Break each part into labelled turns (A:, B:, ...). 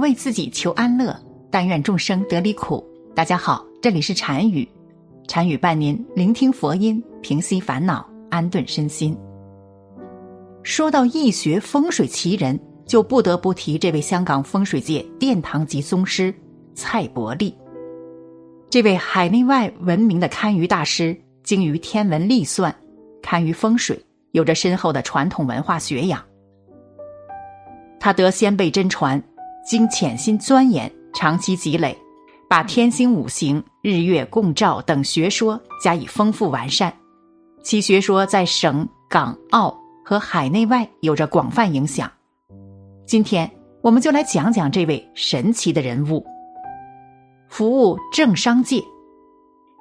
A: 为自己求安乐，但愿众生得离苦。大家好，这里是禅语，禅语伴您聆听佛音，平息烦恼，安顿身心。说到易学风水奇人，就不得不提这位香港风水界殿堂级宗师蔡伯利。这位海内外闻名的堪舆大师，精于天文历算，堪舆风水，有着深厚的传统文化学养。他得先辈真传，经潜心钻研，长期积累，把天星五行、日月共照等学说加以丰富完善。其学说在省、港、澳和海内外有着广泛影响。今天，我们就来讲讲这位神奇的人物。服务政商界，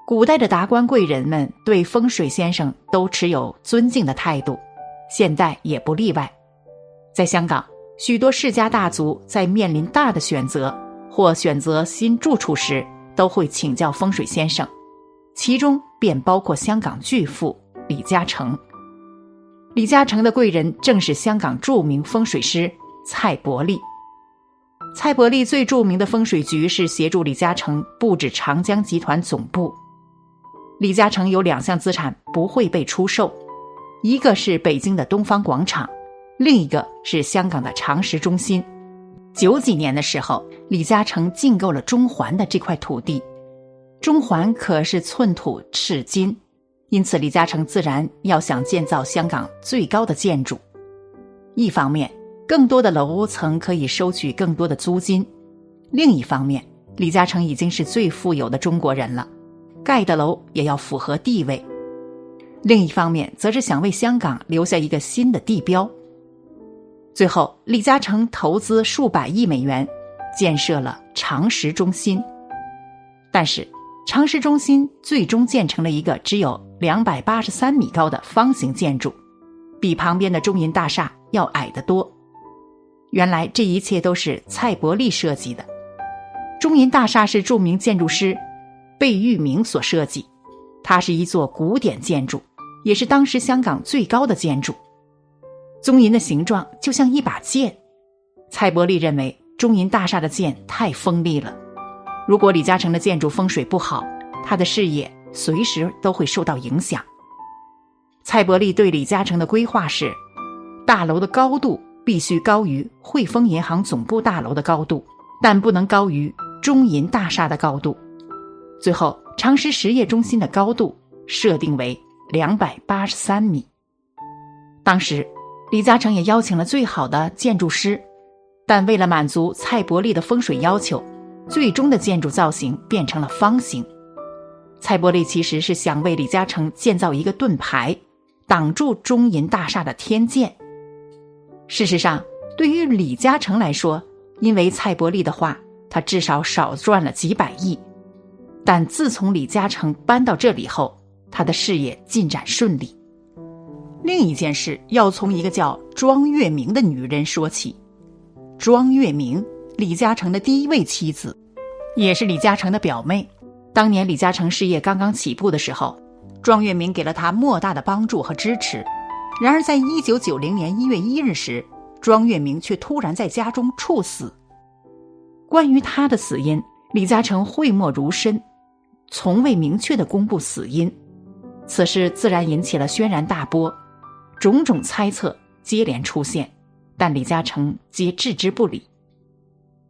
A: 古代的达官贵人们对风水先生都持有尊敬的态度，现代也不例外。在香港。许多世家大族在面临大的选择或选择新住处时，都会请教风水先生，其中便包括香港巨富李嘉诚。李嘉诚的贵人正是香港著名风水师蔡伯利。蔡伯利最著名的风水局是协助李嘉诚布置长江集团总部。李嘉诚有两项资产不会被出售，一个是北京的东方广场。另一个是香港的长实中心。九几年的时候，李嘉诚竞购了中环的这块土地。中环可是寸土尺金，因此李嘉诚自然要想建造香港最高的建筑。一方面，更多的楼层可以收取更多的租金；另一方面，李嘉诚已经是最富有的中国人了，盖的楼也要符合地位。另一方面，则是想为香港留下一个新的地标。最后，李嘉诚投资数百亿美元，建设了长实中心。但是，长实中心最终建成了一个只有两百八十三米高的方形建筑，比旁边的中银大厦要矮得多。原来，这一切都是蔡伯利设计的。中银大厦是著名建筑师贝聿铭所设计，它是一座古典建筑，也是当时香港最高的建筑。中银的形状就像一把剑，蔡伯利认为中银大厦的剑太锋利了。如果李嘉诚的建筑风水不好，他的事业随时都会受到影响。蔡伯利对李嘉诚的规划是：大楼的高度必须高于汇丰银行总部大楼的高度，但不能高于中银大厦的高度。最后，长实实业中心的高度设定为两百八十三米。当时。李嘉诚也邀请了最好的建筑师，但为了满足蔡伯利的风水要求，最终的建筑造型变成了方形。蔡伯利其实是想为李嘉诚建造一个盾牌，挡住中银大厦的天剑。事实上，对于李嘉诚来说，因为蔡伯利的话，他至少少赚了几百亿。但自从李嘉诚搬到这里后，他的事业进展顺利。另一件事要从一个叫庄月明的女人说起。庄月明，李嘉诚的第一位妻子，也是李嘉诚的表妹。当年李嘉诚事业刚刚起步的时候，庄月明给了他莫大的帮助和支持。然而，在一九九零年一月一日时，庄月明却突然在家中猝死。关于他的死因，李嘉诚讳莫如深，从未明确的公布死因。此事自然引起了轩然大波。种种猜测接连出现，但李嘉诚皆置之不理。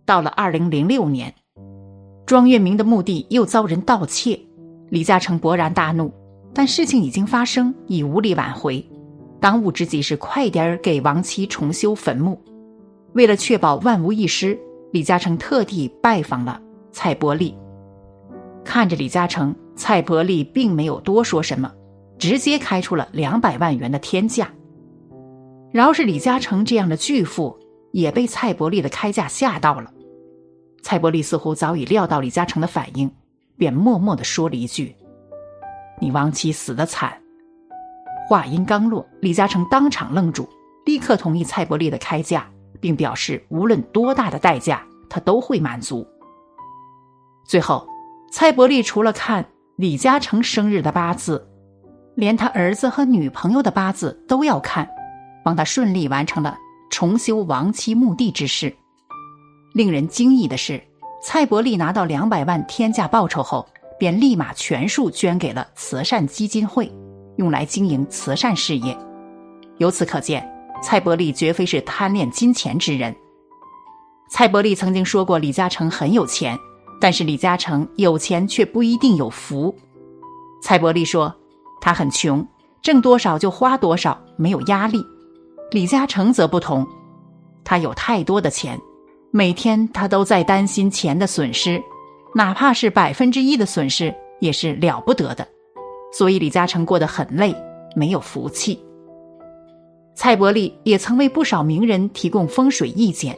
A: 到了二零零六年，庄月明的墓地又遭人盗窃，李嘉诚勃然大怒，但事情已经发生，已无力挽回。当务之急是快点儿给亡妻重修坟墓。为了确保万无一失，李嘉诚特地拜访了蔡伯利。看着李嘉诚，蔡伯利并没有多说什么。直接开出了两百万元的天价。饶是李嘉诚这样的巨富，也被蔡伯利的开价吓到了。蔡伯利似乎早已料到李嘉诚的反应，便默默的说了一句：“你亡妻死得惨。”话音刚落，李嘉诚当场愣住，立刻同意蔡伯利的开价，并表示无论多大的代价，他都会满足。最后，蔡伯利除了看李嘉诚生日的八字。连他儿子和女朋友的八字都要看，帮他顺利完成了重修亡妻墓地之事。令人惊异的是，蔡伯利拿到两百万天价报酬后，便立马全数捐给了慈善基金会，用来经营慈善事业。由此可见，蔡伯利绝非是贪恋金钱之人。蔡伯利曾经说过，李嘉诚很有钱，但是李嘉诚有钱却不一定有福。蔡伯利说，他很穷，挣多少就花多少，没有压力。李嘉诚则不同，他有太多的钱，每天他都在担心钱的损失，哪怕是百分之一的损失也是了不得的。所以李嘉诚过得很累，没有福气。蔡伯利也曾为不少名人提供风水意见。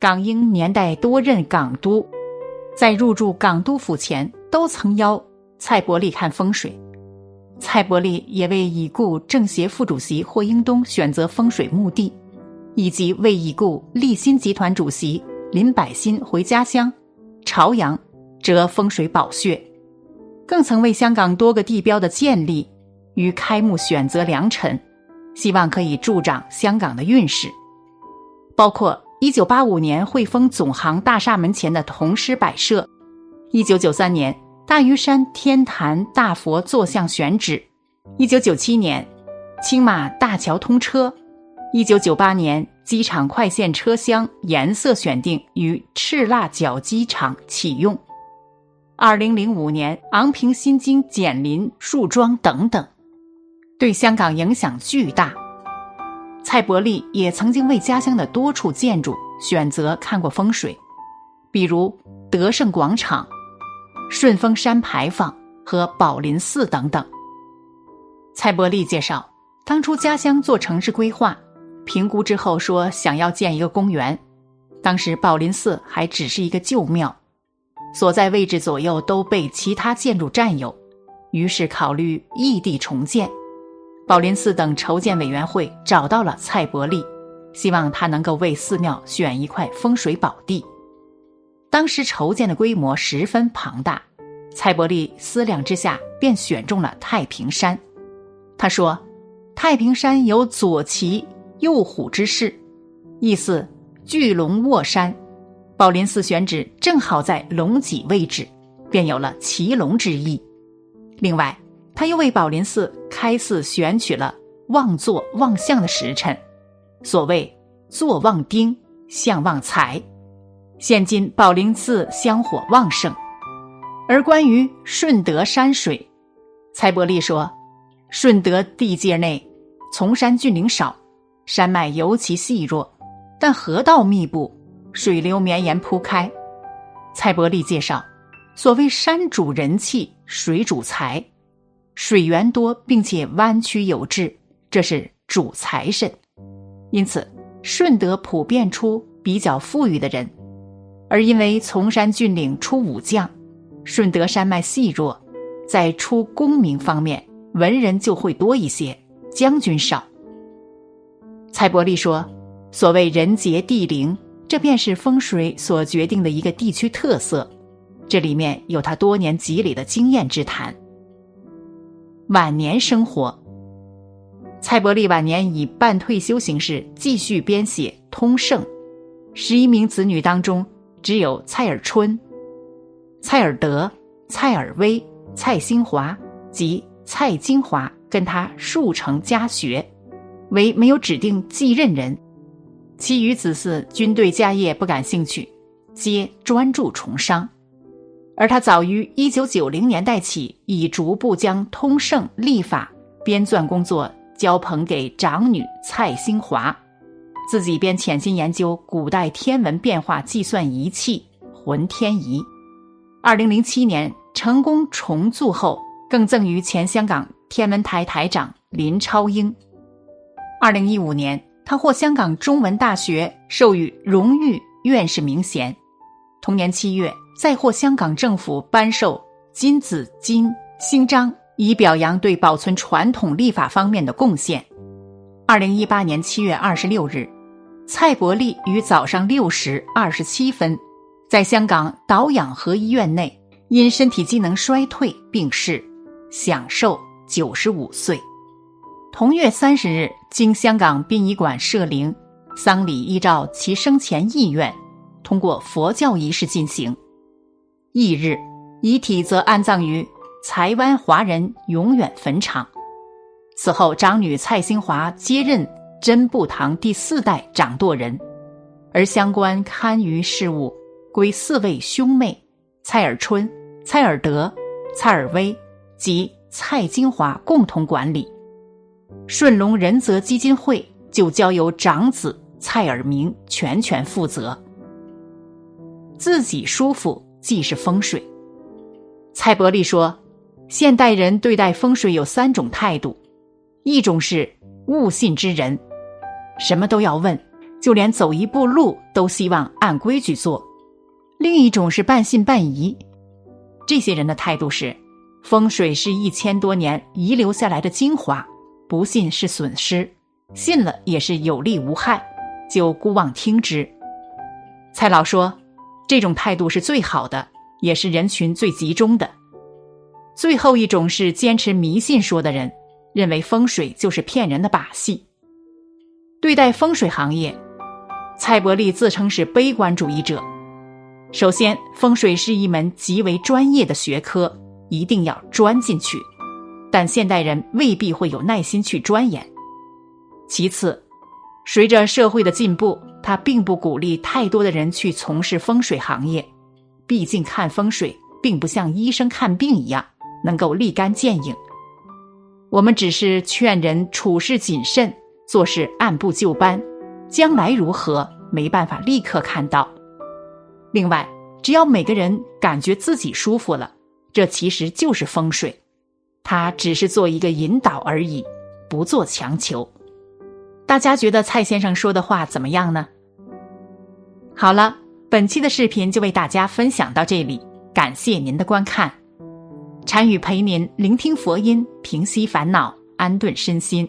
A: 港英年代多任港督，在入住港督府前都曾邀蔡伯利看风水。蔡伯利也为已故政协副主席霍英东选择风水墓地，以及为已故立新集团主席林百欣回家乡朝阳折风水宝穴，更曾为香港多个地标的建立与开幕选择良辰。希望可以助长香港的运势，包括一九八五年汇丰总行大厦门前的铜狮摆设，一九九三年大屿山天坛大佛坐像选址，一九九七年青马大桥通车，一九九八年机场快线车厢颜色选定于赤蜡角机场启用，二零零五年昂坪新京简林树桩等等。对香港影响巨大，蔡伯利也曾经为家乡的多处建筑选择看过风水，比如德胜广场、顺峰山牌坊和宝林寺等等。蔡伯利介绍，当初家乡做城市规划，评估之后说想要建一个公园，当时宝林寺还只是一个旧庙，所在位置左右都被其他建筑占有，于是考虑异地重建。宝林寺等筹建委员会找到了蔡伯利，希望他能够为寺庙选一块风水宝地。当时筹建的规模十分庞大，蔡伯利思量之下便选中了太平山。他说：“太平山有左骑右虎之势，意思巨龙卧山。宝林寺选址正好在龙脊位置，便有了骑龙之意。另外。”他又为宝林寺开寺选取了旺坐旺相的时辰，所谓坐旺丁，相旺财。现今宝林寺香火旺盛。而关于顺德山水，蔡伯利说，顺德地界内丛山峻岭少，山脉尤其细弱，但河道密布，水流绵延铺开。蔡伯利介绍，所谓山主人气，水主财。水源多，并且弯曲有致，这是主财神。因此，顺德普遍出比较富裕的人。而因为崇山峻岭出武将，顺德山脉细弱，在出功名方面，文人就会多一些，将军少。蔡伯利说：“所谓人杰地灵，这便是风水所决定的一个地区特色。这里面有他多年积累的经验之谈。”晚年生活，蔡伯利晚年以半退休形式继续编写《通胜》，十一名子女当中，只有蔡尔春、蔡尔德、蔡尔威、蔡兴华及蔡金华跟他数成家学，唯没有指定继任人，其余子嗣均对家业不感兴趣，皆专注从商。而他早于一九九零年代起，已逐步将通胜历法编纂工作交捧给长女蔡兴华，自己便潜心研究古代天文变化计算仪器浑天仪。二零零七年成功重铸后，更赠予前香港天文台台长林超英。二零一五年，他获香港中文大学授予荣誉院士名衔。同年七月。再获香港政府颁授金紫金星章，以表扬对保存传统历法方面的贡献。二零一八年七月二十六日，蔡伯利于早上六时二十七分，在香港导养和医院内因身体机能衰退病逝，享寿九十五岁。同月三十日，经香港殡仪馆设灵，丧礼依照其生前意愿。通过佛教仪式进行。翌日，遗体则安葬于台湾华人永远坟场。此后，长女蔡兴华接任真布堂第四代掌舵人，而相关堪舆事务归四位兄妹蔡尔春、蔡尔德、蔡尔威及蔡金华共同管理。顺龙仁泽基金会就交由长子蔡尔明全权负责。自己舒服即是风水。蔡伯利说，现代人对待风水有三种态度。一种是勿信之人，什么都要问，就连走一步路都希望按规矩做；另一种是半信半疑，这些人的态度是：风水是一千多年遗留下来的精华，不信是损失，信了也是有利无害，就姑妄听之。蔡老说，这种态度是最好的，也是人群最集中的。最后一种是坚持迷信说的人。认为风水就是骗人的把戏。对待风水行业，蔡伯利自称是悲观主义者。首先，风水是一门极为专业的学科，一定要钻进去，但现代人未必会有耐心去钻研。其次，随着社会的进步，他并不鼓励太多的人去从事风水行业，毕竟看风水并不像医生看病一样能够立竿见影。我们只是劝人处事谨慎，做事按部就班，将来如何没办法立刻看到。另外，只要每个人感觉自己舒服了，这其实就是风水，它只是做一个引导而已，不做强求。大家觉得蔡先生说的话怎么样呢？好了，本期的视频就为大家分享到这里，感谢您的观看。禅语陪您聆听佛音，平息烦恼，安顿身心。